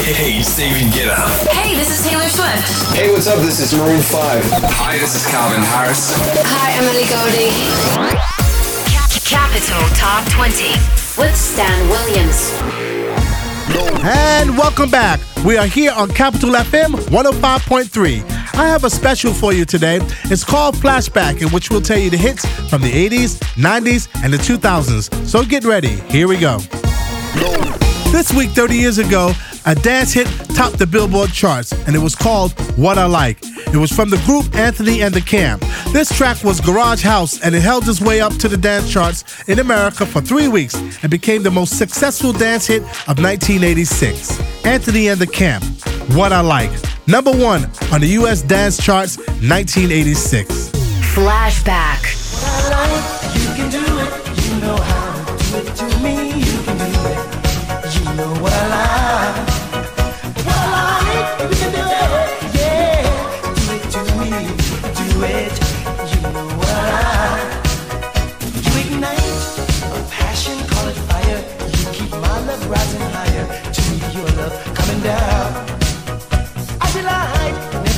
Hey, Steven Get Up. Hey, this is Taylor Swift. Hey, what's up? This is Maroon 5. Hi, this is Calvin Harris. Hi, Emily Goldie. Capital Top 20 with Stan Williams. And welcome back. We are here on Capital FM 105.3. I have a special for you today. It's called Flashback, in which we'll tell you the hits from the 80s, 90s, and the 2000s. So get ready. Here we go. This week, 30 years ago, a dance hit topped the Billboard charts, and it was called What I Like. It was from the group Anthony and the Camp. This track was Garage House, and it held its way up to the dance charts in America for three weeks and became the most successful dance hit of 1986. Anthony and the Camp, What I Like. Number one on the U.S. dance charts, 1986. Flashback.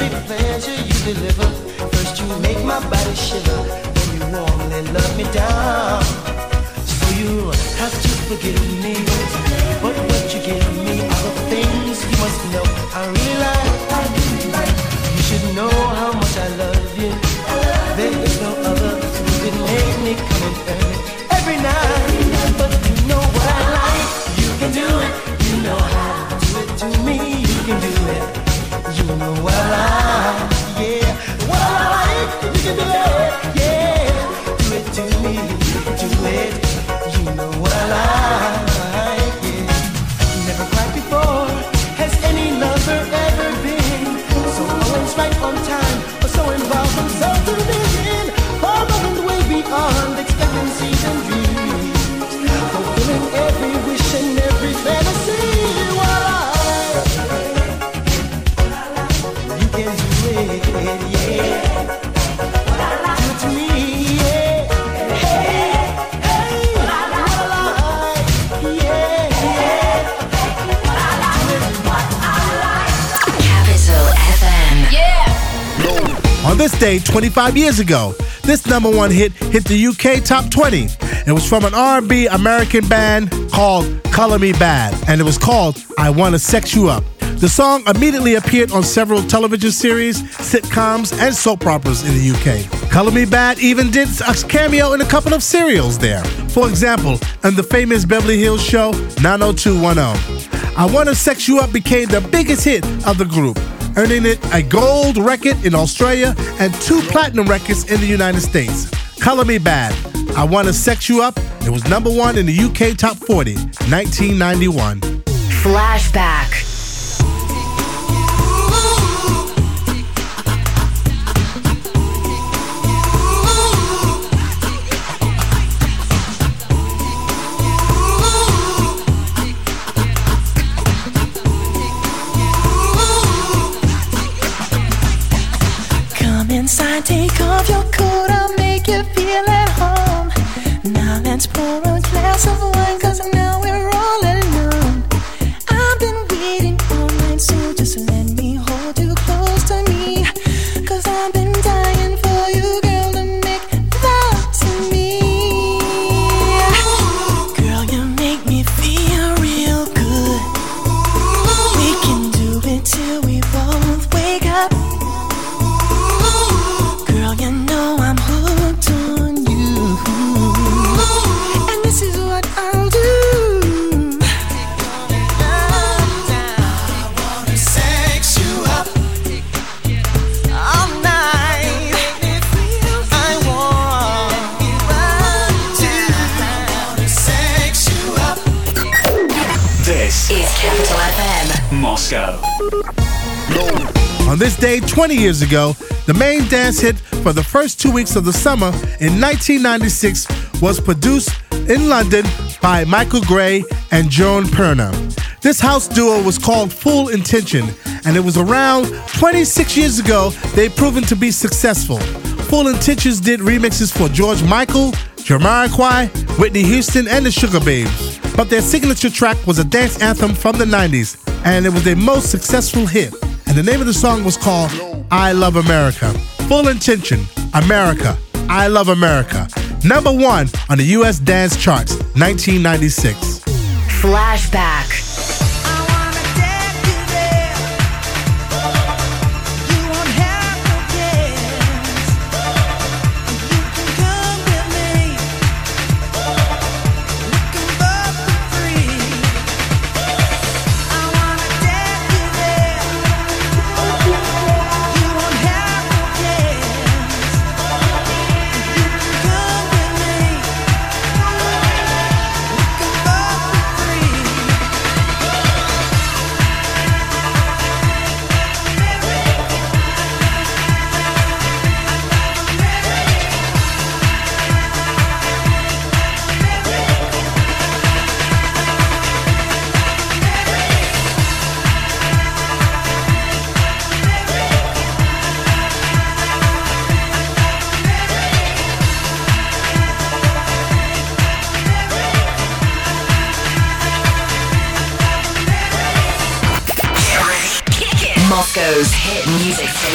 Every pleasure you deliver. First you make my body shiver, then you warmly love me down. So you have to forgive me, but what you give me are the things you must know. I really this day, 25 years ago, this number one hit hit the UK top 20. It was from an R&B American band called Color Me Badd, and it was called I Wanna Sex You Up. The song immediately appeared on several television series, sitcoms, and soap operas in the UK. Color Me Badd even did a cameo in a couple of serials there. For example, in the famous Beverly Hills show 90210. I Wanna Sex You Up became the biggest hit of the group earning it a gold record in Australia and two platinum records in the United States. Color Me Badd, I Wanna Sex You Up, it was number one in the UK Top 40, 1991. Flashback. On this day, 20 years ago, the main dance hit for the first two weeks of the summer in 1996 was produced in London by Michael Gray and Jon Pearn. This house duo was called Full Intention, and it was around 26 years ago they proven to be successful. Full Intentions did remixes for George Michael, Jamiroquai, Whitney Houston, and the Sugababes. But their signature track was a dance anthem from the 90s, and it was their most successful hit. And the name of the song was called I Love America. Full intention, America, I Love America. Number one on the US dance charts, 1996. Flashback.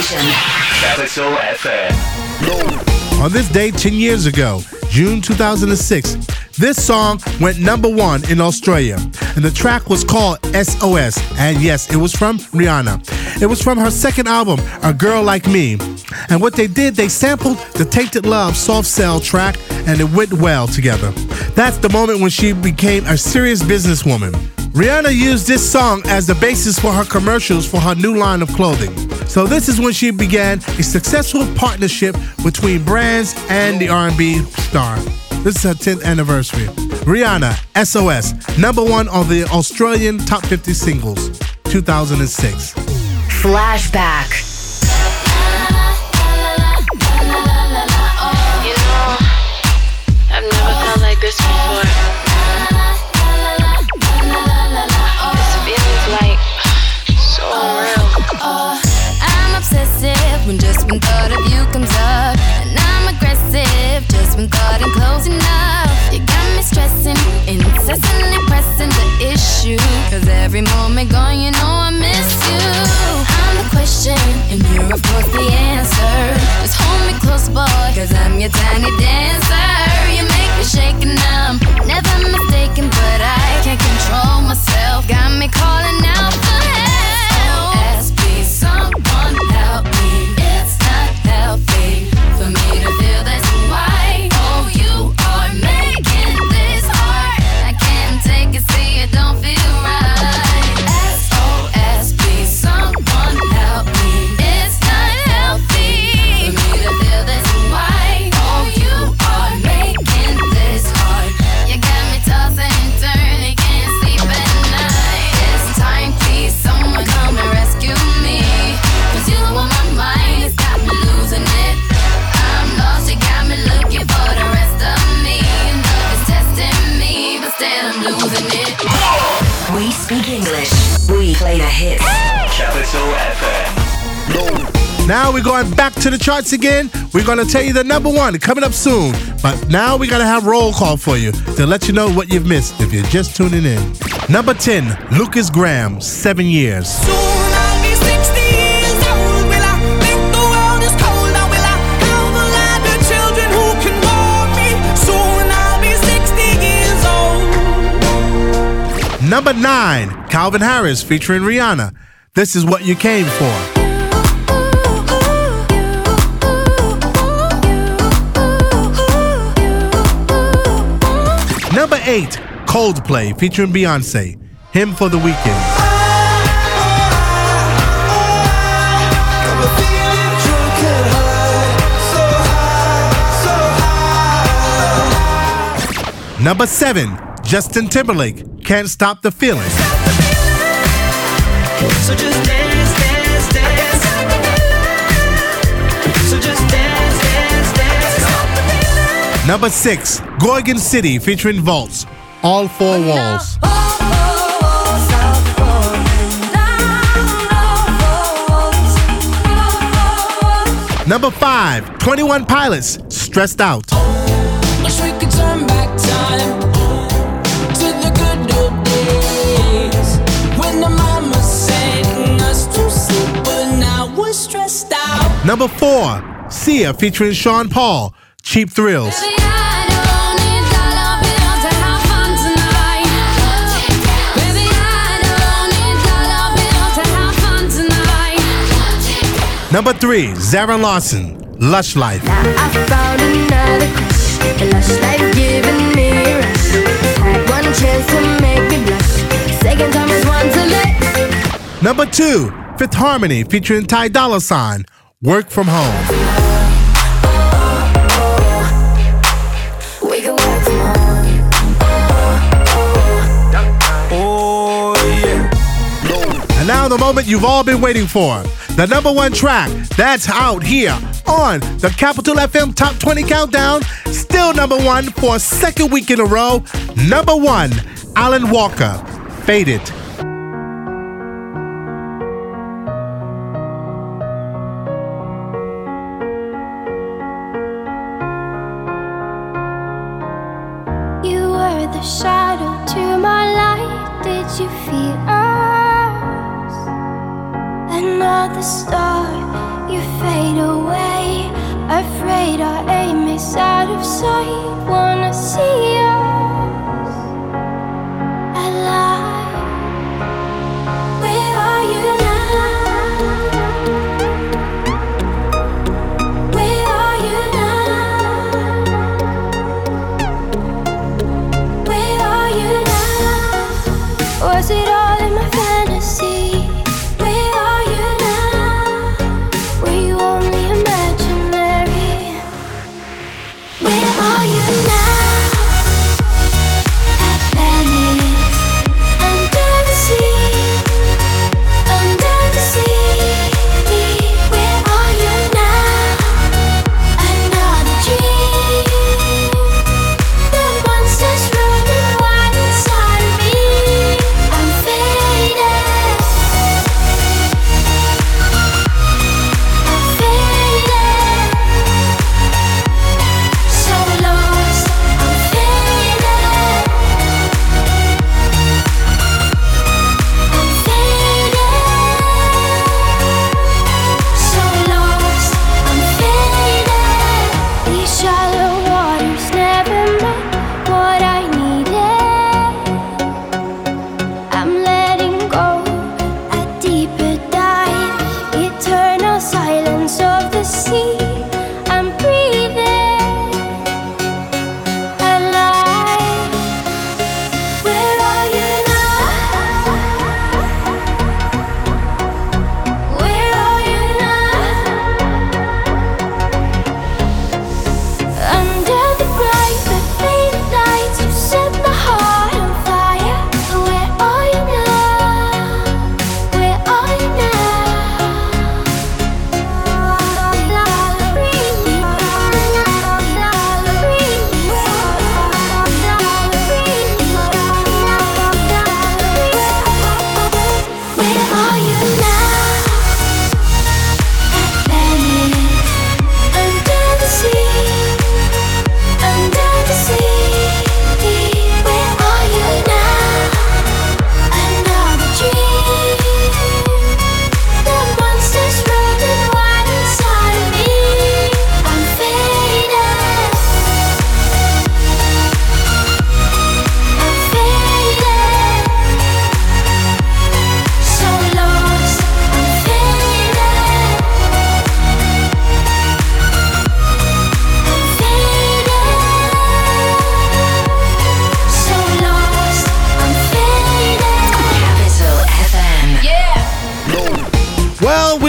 Station. Capital FM. On this day 10 years ago, June 2006, this song went number one in Australia, and the track was called SOS. And yes, it was from Rihanna. It was from her second album, A Girl Like Me. And what they did, they sampled the Tainted Love soft cell track, and it went well together. That's the moment when she became a serious businesswoman. Rihanna used this song as the basis for her commercials for her new line of clothing. So this is when she began a successful partnership between brands and the R&B star. This is her 10th anniversary. Rihanna, SOS, number one on the Australian Top 50 Singles, 2006. Flashback. I've never felt like this before. Enough. You got me stressing, incessantly pressing the issue. Cause every moment gone, you know I miss you. I'm the question, and you're of course the answer. Just hold me close, boy, cause I'm your tiny dancer. You make me shake and I'm never mistaken, but I Now we're going back to the charts again. We're going to tell you the number one coming up soon. But now we got to have roll call for you to let you know what you've missed if you're just tuning in. Number 10, Lukas Graham, Seven Years. Soon I'll be 60 years old. Will I think the world is cold? Or will I have a lot of children who can hold me? Soon I'll be 60 years old. Number 9, Calvin Harris featuring Rihanna. This is what you came for. Number 8, Coldplay featuring Beyonce. Hymn for the weekend. Feeling so so. Number 7, Justin Timberlake. Can't stop the feeling. So just dance, dance, Number six, Gorgon City featuring Vaults. All four walls. Number five, 21 Pilots, Stressed Out. Number four, Sia featuring Sean Paul, Cheap Thrills. Second time is one to let. Number two, Fifth Harmony featuring Ty Dolla Sign, Work From Home. We can work from home. Oh, yeah. And now the moment you've all been waiting for. The number one track that's out here on the Capital FM Top 20 Countdown. Still number one for a second week in a row. Number one, Alan Walker, Faded. Star, you fade away. Afraid our aim is out of sight. Are you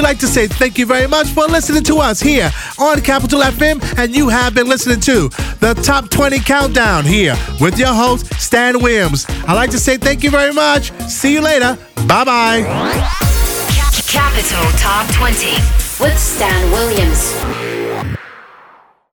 like to say thank you very much for listening to us here on Capital FM, and you have been listening to the Top 20 Countdown here with your host, Stan Williams. I'd like to say thank you very much. See you later. Bye bye. Capital Top 20 with Stan Williams.